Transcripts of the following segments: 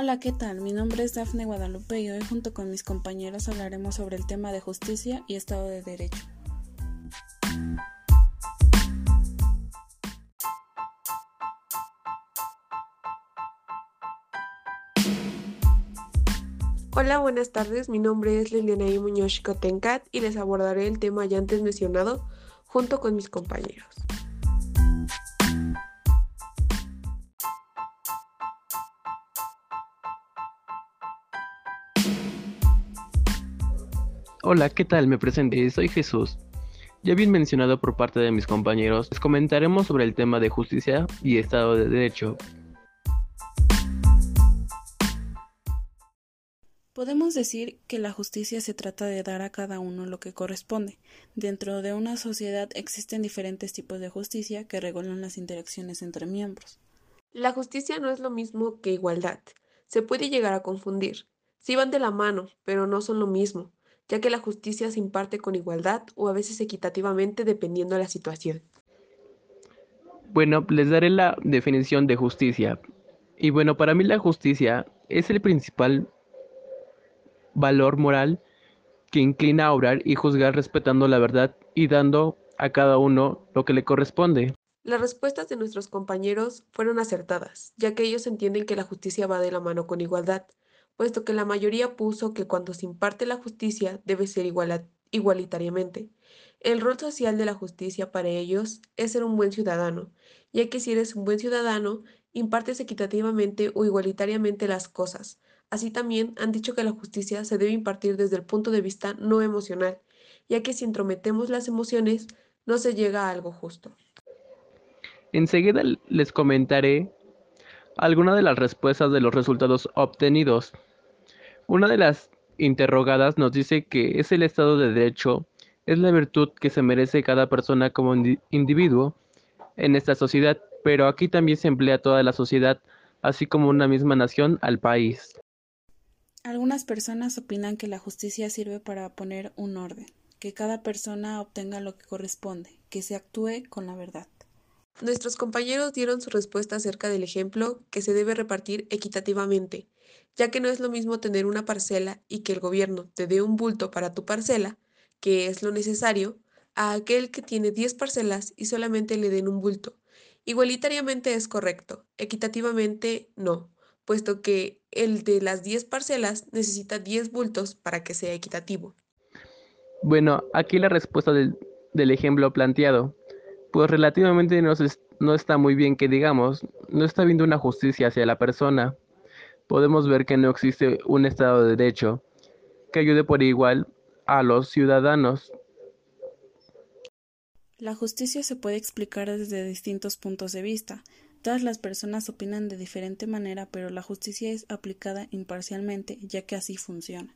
Hola, ¿qué tal? Mi nombre es Dafne Guadalupe y hoy junto con mis compañeros hablaremos sobre el tema de justicia y Estado de Derecho. Hola, buenas tardes. Mi nombre es Liliana Muñoz Tencat y les abordaré el tema ya antes mencionado junto con mis compañeros. Hola, ¿qué tal? Me presenté, soy Jesús. Ya bien mencionado por parte de mis compañeros, les comentaremos sobre el tema de justicia y Estado de Derecho. Podemos decir que la justicia se trata de dar a cada uno lo que corresponde. Dentro de una sociedad existen diferentes tipos de justicia que regulan las interacciones entre miembros. La justicia no es lo mismo que igualdad. Se puede llegar a confundir. Sí van de la mano, pero no son lo mismo ya que la justicia se imparte con igualdad o a veces equitativamente dependiendo de la situación. Bueno, les daré la definición de justicia. Y bueno, para mí la justicia es el principal valor moral que inclina a obrar y juzgar respetando la verdad y dando a cada uno lo que le corresponde. Las respuestas de nuestros compañeros fueron acertadas, ya que ellos entienden que la justicia va de la mano con igualdad, puesto que la mayoría puso que cuando se imparte la justicia debe ser igualitariamente. El rol social de la justicia para ellos es ser un buen ciudadano, ya que si eres un buen ciudadano, impartes equitativamente o igualitariamente las cosas. Así también han dicho que la justicia se debe impartir desde el punto de vista no emocional, ya que si entrometemos las emociones, no se llega a algo justo. Enseguida les comentaré algunas de las respuestas de los resultados obtenidos. Una de las interrogadas nos dice que es el Estado de Derecho, es la virtud que se merece cada persona como individuo en esta sociedad, pero aquí también se emplea toda la sociedad, así como una misma nación al país. Algunas personas opinan que la justicia sirve para poner un orden, que cada persona obtenga lo que corresponde, que se actúe con la verdad. Nuestros compañeros dieron su respuesta acerca del ejemplo que se debe repartir equitativamente, ya que no es lo mismo tener una parcela y que el gobierno te dé un bulto para tu parcela, que es lo necesario, a aquel que tiene 10 parcelas y solamente le den un bulto. Igualitariamente es correcto, equitativamente no, puesto que el de las 10 parcelas necesita 10 bultos para que sea equitativo. Bueno, aquí la respuesta del, ejemplo planteado. Pues relativamente no, no está muy bien que digamos, no está viendo una justicia hacia la persona, podemos ver que no existe un Estado de Derecho que ayude por igual a los ciudadanos. La justicia se puede explicar desde distintos puntos de vista. Todas las personas opinan de diferente manera, pero la justicia es aplicada imparcialmente, ya que así funciona.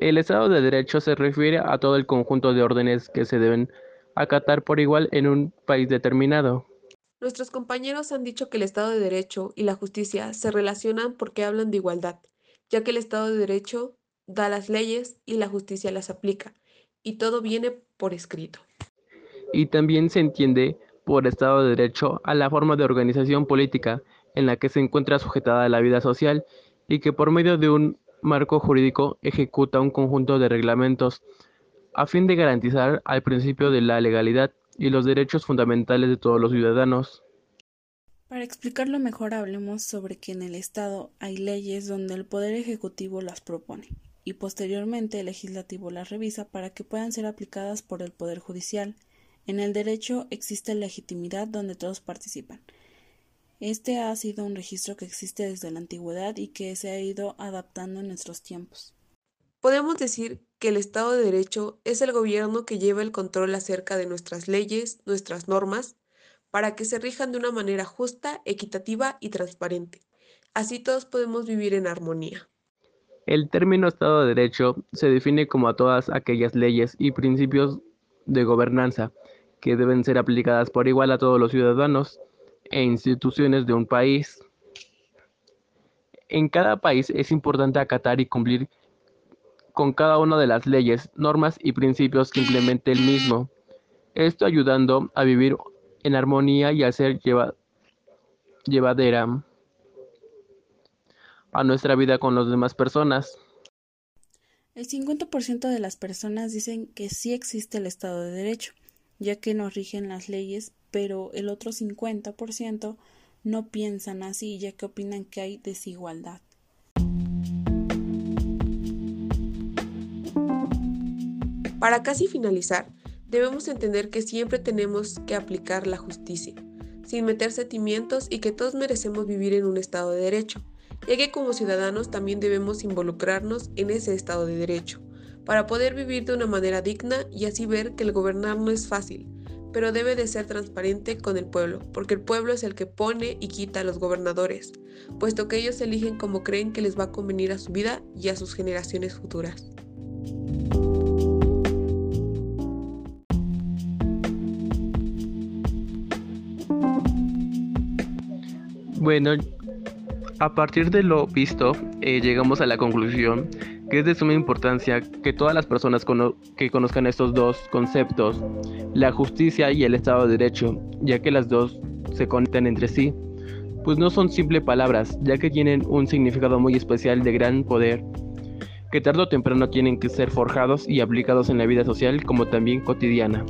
El Estado de Derecho se refiere a todo el conjunto de órdenes que se deben acatar por igual en un país determinado. Nuestros compañeros han dicho que el Estado de Derecho y la justicia se relacionan porque hablan de igualdad, ya que el Estado de Derecho da las leyes y la justicia las aplica, y todo viene por escrito. Y también se entiende por Estado de Derecho a la forma de organización política en la que se encuentra sujetada la vida social y que por medio de un marco jurídico ejecuta un conjunto de reglamentos a fin de garantizar al principio de la legalidad y los derechos fundamentales de todos los ciudadanos. Para explicarlo mejor hablemos sobre que en el Estado hay leyes donde el Poder Ejecutivo las propone y posteriormente el Legislativo las revisa para que puedan ser aplicadas por el Poder Judicial. En el derecho existe legitimidad donde todos participan. Este ha sido un registro que existe desde la antigüedad y que se ha ido adaptando en nuestros tiempos. Podemos decir que el Estado de Derecho es el gobierno que lleva el control acerca de nuestras leyes, nuestras normas, para que se rijan de una manera justa, equitativa y transparente. Así todos podemos vivir en armonía. El término Estado de Derecho se define como a todas aquellas leyes y principios de gobernanza que deben ser aplicadas por igual a todos los ciudadanos e instituciones de un país. En cada país es importante acatar y cumplir con cada una de las leyes, normas y principios que implemente el mismo. Esto ayudando a vivir en armonía y a ser llevadera. a nuestra vida con las demás personas. El 50% de las personas dicen que sí existe el Estado de Derecho, ya que nos rigen las leyes, pero el otro 50% no piensan así, ya que opinan que hay desigualdad. Para casi finalizar, debemos entender que siempre tenemos que aplicar la justicia, sin meter sentimientos y que todos merecemos vivir en un Estado de Derecho, ya que como ciudadanos también debemos involucrarnos en ese Estado de Derecho, para poder vivir de una manera digna y así ver que el gobernar no es fácil, pero debe de ser transparente con el pueblo, porque el pueblo es el que pone y quita a los gobernadores, puesto que ellos eligen como creen que les va a convenir a su vida y a sus generaciones futuras. Bueno, a partir de lo visto, eh, llegamos a la conclusión que es de suma importancia que todas las personas que conozcan estos dos conceptos, la justicia y el Estado de Derecho, ya que las dos se conectan entre sí, pues no son simples palabras, ya que tienen un significado muy especial de gran poder, que tarde o temprano tienen que ser forjados y aplicados en la vida social como también cotidiana.